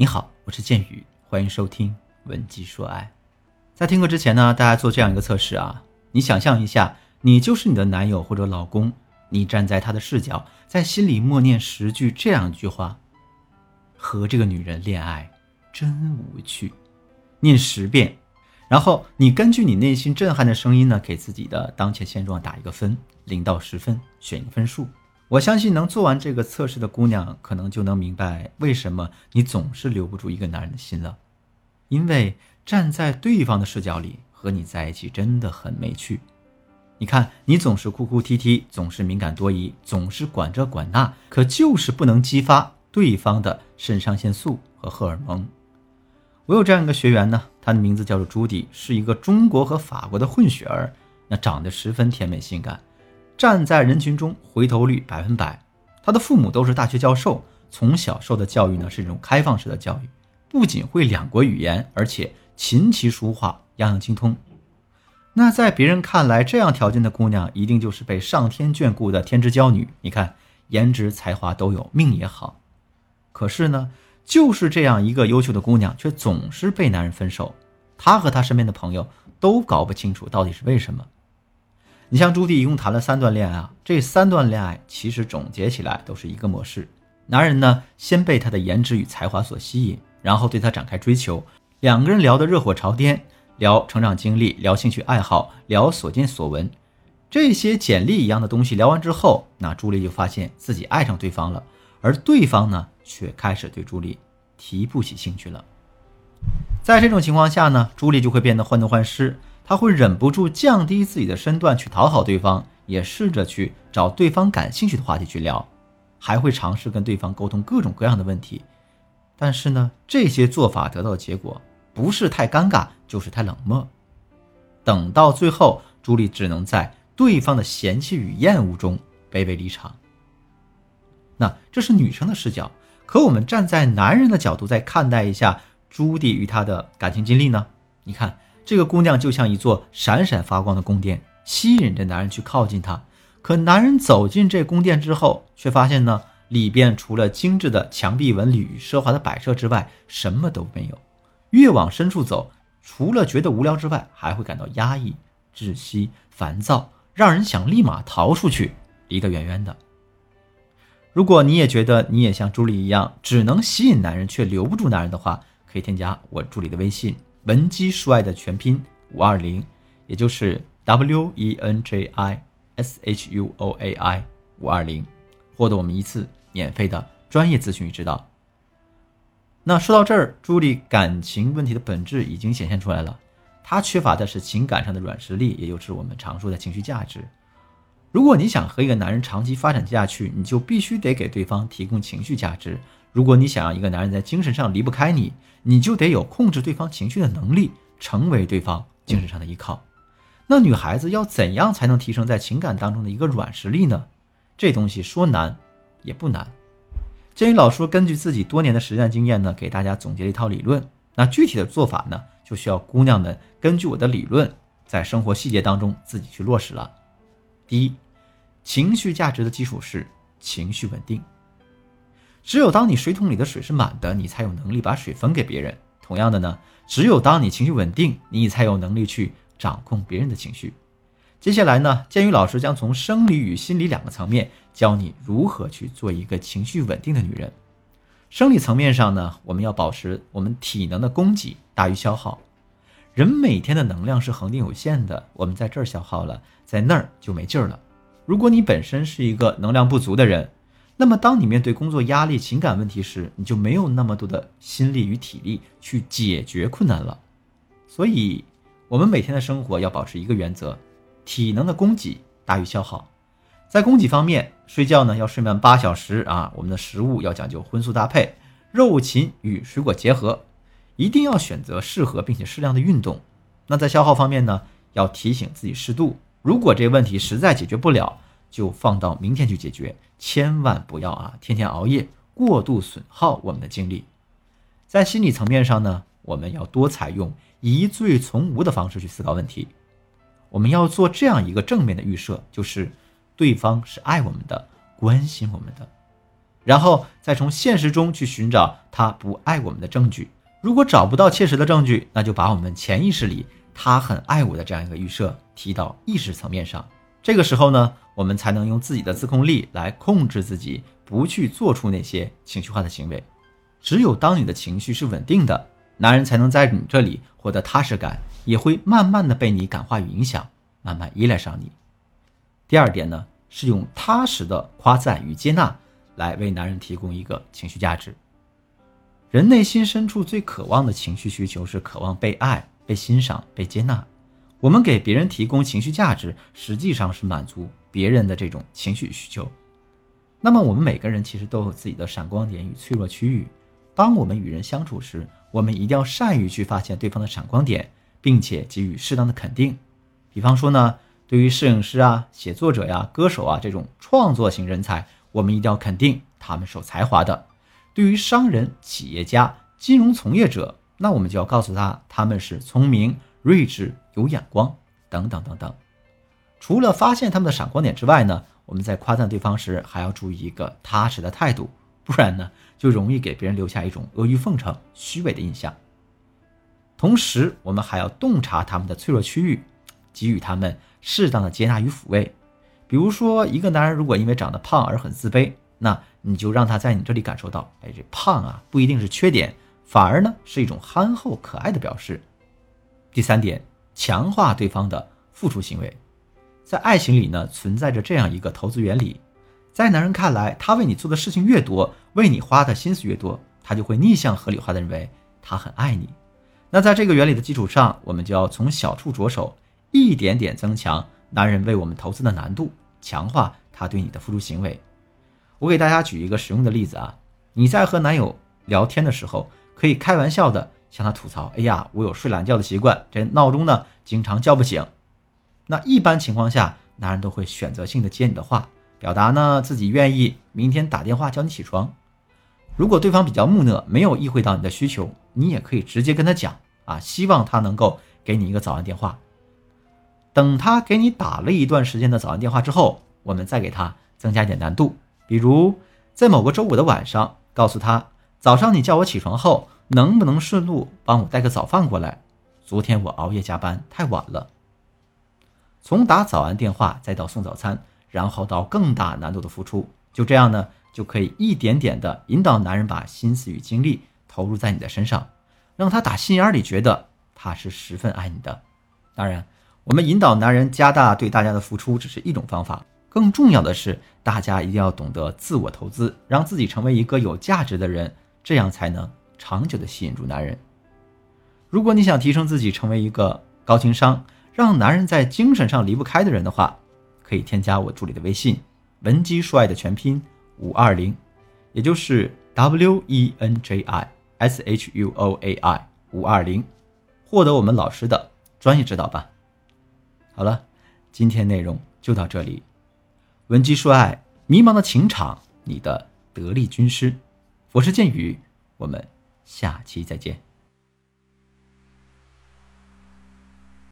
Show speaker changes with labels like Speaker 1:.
Speaker 1: 你好，我是剑宇，欢迎收听文姬说爱。在听课之前呢，大家做这样一个测试啊，你想象一下，你就是你的男友或者老公，你站在他的视角，在心里默念十句这样一句话：和这个女人恋爱真无趣，念十遍。然后你根据你内心震撼的声音呢，给自己的当前现状打一个分，零到十分，选一个分数。我相信能做完这个测试的姑娘，可能就能明白为什么你总是留不住一个男人的心了。因为站在对方的视角里，和你在一起真的很没趣。你看，你总是哭哭啼啼，总是敏感多疑，总是管这管那，可就是不能激发对方的肾上腺素和荷尔蒙。我有这样一个学员呢，她的名字叫做朱迪，是一个中国和法国的混血儿，那长得十分甜美性感，站在人群中回头率百分百。她的父母都是大学教授，从小受的教育呢是一种开放式的教育，不仅会两国语言，而且琴棋书画样样精通。那在别人看来，这样条件的姑娘一定就是被上天眷顾的天之娇女。你看，颜值才华都有，命也好。可是呢？就是这样一个优秀的姑娘，却总是被男人分手。她和她身边的朋友都搞不清楚到底是为什么。你像朱棣一共谈了三段恋爱啊，这三段恋爱其实总结起来都是一个模式：男人呢先被她的颜值与才华所吸引，然后对她展开追求，两个人聊得热火朝天，聊成长经历，聊兴趣爱好，聊所见所闻，这些简历一样的东西聊完之后，那朱莉就发现自己爱上对方了。而对方呢，却开始对朱莉提不起兴趣了。在这种情况下呢，朱莉就会变得患得患失，他会忍不住降低自己的身段去讨好对方，也试着去找对方感兴趣的话题去聊，还会尝试跟对方沟通各种各样的问题。但是呢，这些做法得到的结果不是太尴尬，就是太冷漠。等到最后，朱莉只能在对方的嫌弃与厌恶中卑微离场。那这是女生的视角，可我们站在男人的角度再看待一下朱棣与他的感情经历呢？你看，这个姑娘就像一座闪闪发光的宫殿，吸引着男人去靠近她。可男人走进这宫殿之后，却发现呢，里边除了精致的墙壁纹理与奢华的摆设之外，什么都没有。越往深处走，除了觉得无聊之外，还会感到压抑、窒息、烦躁，让人想立马逃出去，离得远远的。如果你也觉得你也像朱莉一样，只能吸引男人却留不住男人的话，可以添加我助理的微信“文姬说爱”的全拼五二零，也就是 W E N J I S H U O A I 五二零，获得我们一次免费的专业咨询与指导。那说到这儿，朱莉感情问题的本质已经显现出来了，她缺乏的是情感上的软实力，也就是我们常说的情绪价值。如果你想和一个男人长期发展下去，你就必须得给对方提供情绪价值。如果你想让一个男人在精神上离不开你，你就得有控制对方情绪的能力，成为对方精神上的依靠。那女孩子要怎样才能提升在情感当中的一个软实力呢？这东西说难也不难。鉴于老叔根据自己多年的实战经验呢，给大家总结了一套理论。那具体的做法呢，就需要姑娘们根据我的理论，在生活细节当中自己去落实了。第一，情绪价值的基础是情绪稳定。只有当你水桶里的水是满的，你才有能力把水分给别人。同样的呢，只有当你情绪稳定，你才有能力去掌控别人的情绪。接下来呢，建宇老师将从生理与心理两个层面教你如何去做一个情绪稳定的女人。生理层面上呢，我们要保持我们体能的供给大于消耗。人每天的能量是恒定有限的，我们在这儿消耗了，在那儿就没劲儿了。如果你本身是一个能量不足的人，那么当你面对工作压力、情感问题时，你就没有那么多的心力与体力去解决困难了。所以，我们每天的生活要保持一个原则：体能的供给大于消耗。在供给方面，睡觉呢要睡满八小时啊，我们的食物要讲究荤素搭配，肉禽与水果结合。一定要选择适合并且适量的运动。那在消耗方面呢，要提醒自己适度。如果这个问题实在解决不了，就放到明天去解决，千万不要啊天天熬夜，过度损耗我们的精力。在心理层面上呢，我们要多采用疑罪从无的方式去思考问题。我们要做这样一个正面的预设，就是对方是爱我们的，关心我们的。然后再从现实中去寻找他不爱我们的证据。如果找不到切实的证据，那就把我们潜意识里他很爱我的这样一个预设提到意识层面上。这个时候呢，我们才能用自己的自控力来控制自己，不去做出那些情绪化的行为。只有当你的情绪是稳定的，男人才能在你这里获得踏实感，也会慢慢的被你感化与影响，慢慢依赖上你。第二点呢，是用踏实的夸赞与接纳来为男人提供一个情绪价值。人内心深处最渴望的情绪需求是渴望被爱、被欣赏、被接纳。我们给别人提供情绪价值，实际上是满足别人的这种情绪需求。那么，我们每个人其实都有自己的闪光点与脆弱区域。当我们与人相处时，我们一定要善于去发现对方的闪光点，并且给予适当的肯定。比方说呢，对于摄影师啊、写作者呀、歌手啊这种创作型人才，我们一定要肯定他们是有才华的；对于商人、企业家、金融从业者，那我们就要告诉他他们是聪明。睿智、有眼光等等等等。除了发现他们的闪光点之外呢，我们在夸赞对方时还要注意一个踏实的态度，不然呢就容易给别人留下一种阿谀奉承、虚伪的印象。同时，我们还要洞察他们的脆弱区域，给予他们适当的接纳与抚慰。比如说，一个男人如果因为长得胖而很自卑，那你就让他在你这里感受到，哎，这胖啊不一定是缺点，反而呢是一种憨厚可爱的表示。第三点，强化对方的付出行为，在爱情里呢，存在着这样一个投资原理，在男人看来，他为你做的事情越多，为你花的心思越多，他就会逆向合理化的认为他很爱你。那在这个原理的基础上，我们就要从小处着手，一点点增强男人为我们投资的难度，强化他对你的付出行为。我给大家举一个实用的例子啊，你在和男友聊天的时候，可以开玩笑的。向他吐槽：“哎呀，我有睡懒觉的习惯，这闹钟呢经常叫不醒。”那一般情况下，男人都会选择性的接你的话，表达呢自己愿意明天打电话叫你起床。如果对方比较木讷，没有意会到你的需求，你也可以直接跟他讲啊，希望他能够给你一个早安电话。等他给你打了一段时间的早安电话之后，我们再给他增加一点难度，比如在某个周五的晚上，告诉他早上你叫我起床后。能不能顺路帮我带个早饭过来？昨天我熬夜加班太晚了。从打早安电话再到送早餐，然后到更大难度的付出，就这样呢，就可以一点点的引导男人把心思与精力投入在你的身上，让他打心眼里觉得他是十分爱你的。当然，我们引导男人加大对大家的付出只是一种方法，更重要的是大家一定要懂得自我投资，让自己成为一个有价值的人，这样才能。长久的吸引住男人。如果你想提升自己，成为一个高情商、让男人在精神上离不开的人的话，可以添加我助理的微信“文姬说爱”的全拼五二零，也就是 W E N J I S H U O A I 五二零，获得我们老师的专业指导吧。好了，今天内容就到这里。文姬说爱，迷茫的情场，你的得力军师。我是剑宇，我们。下期再见。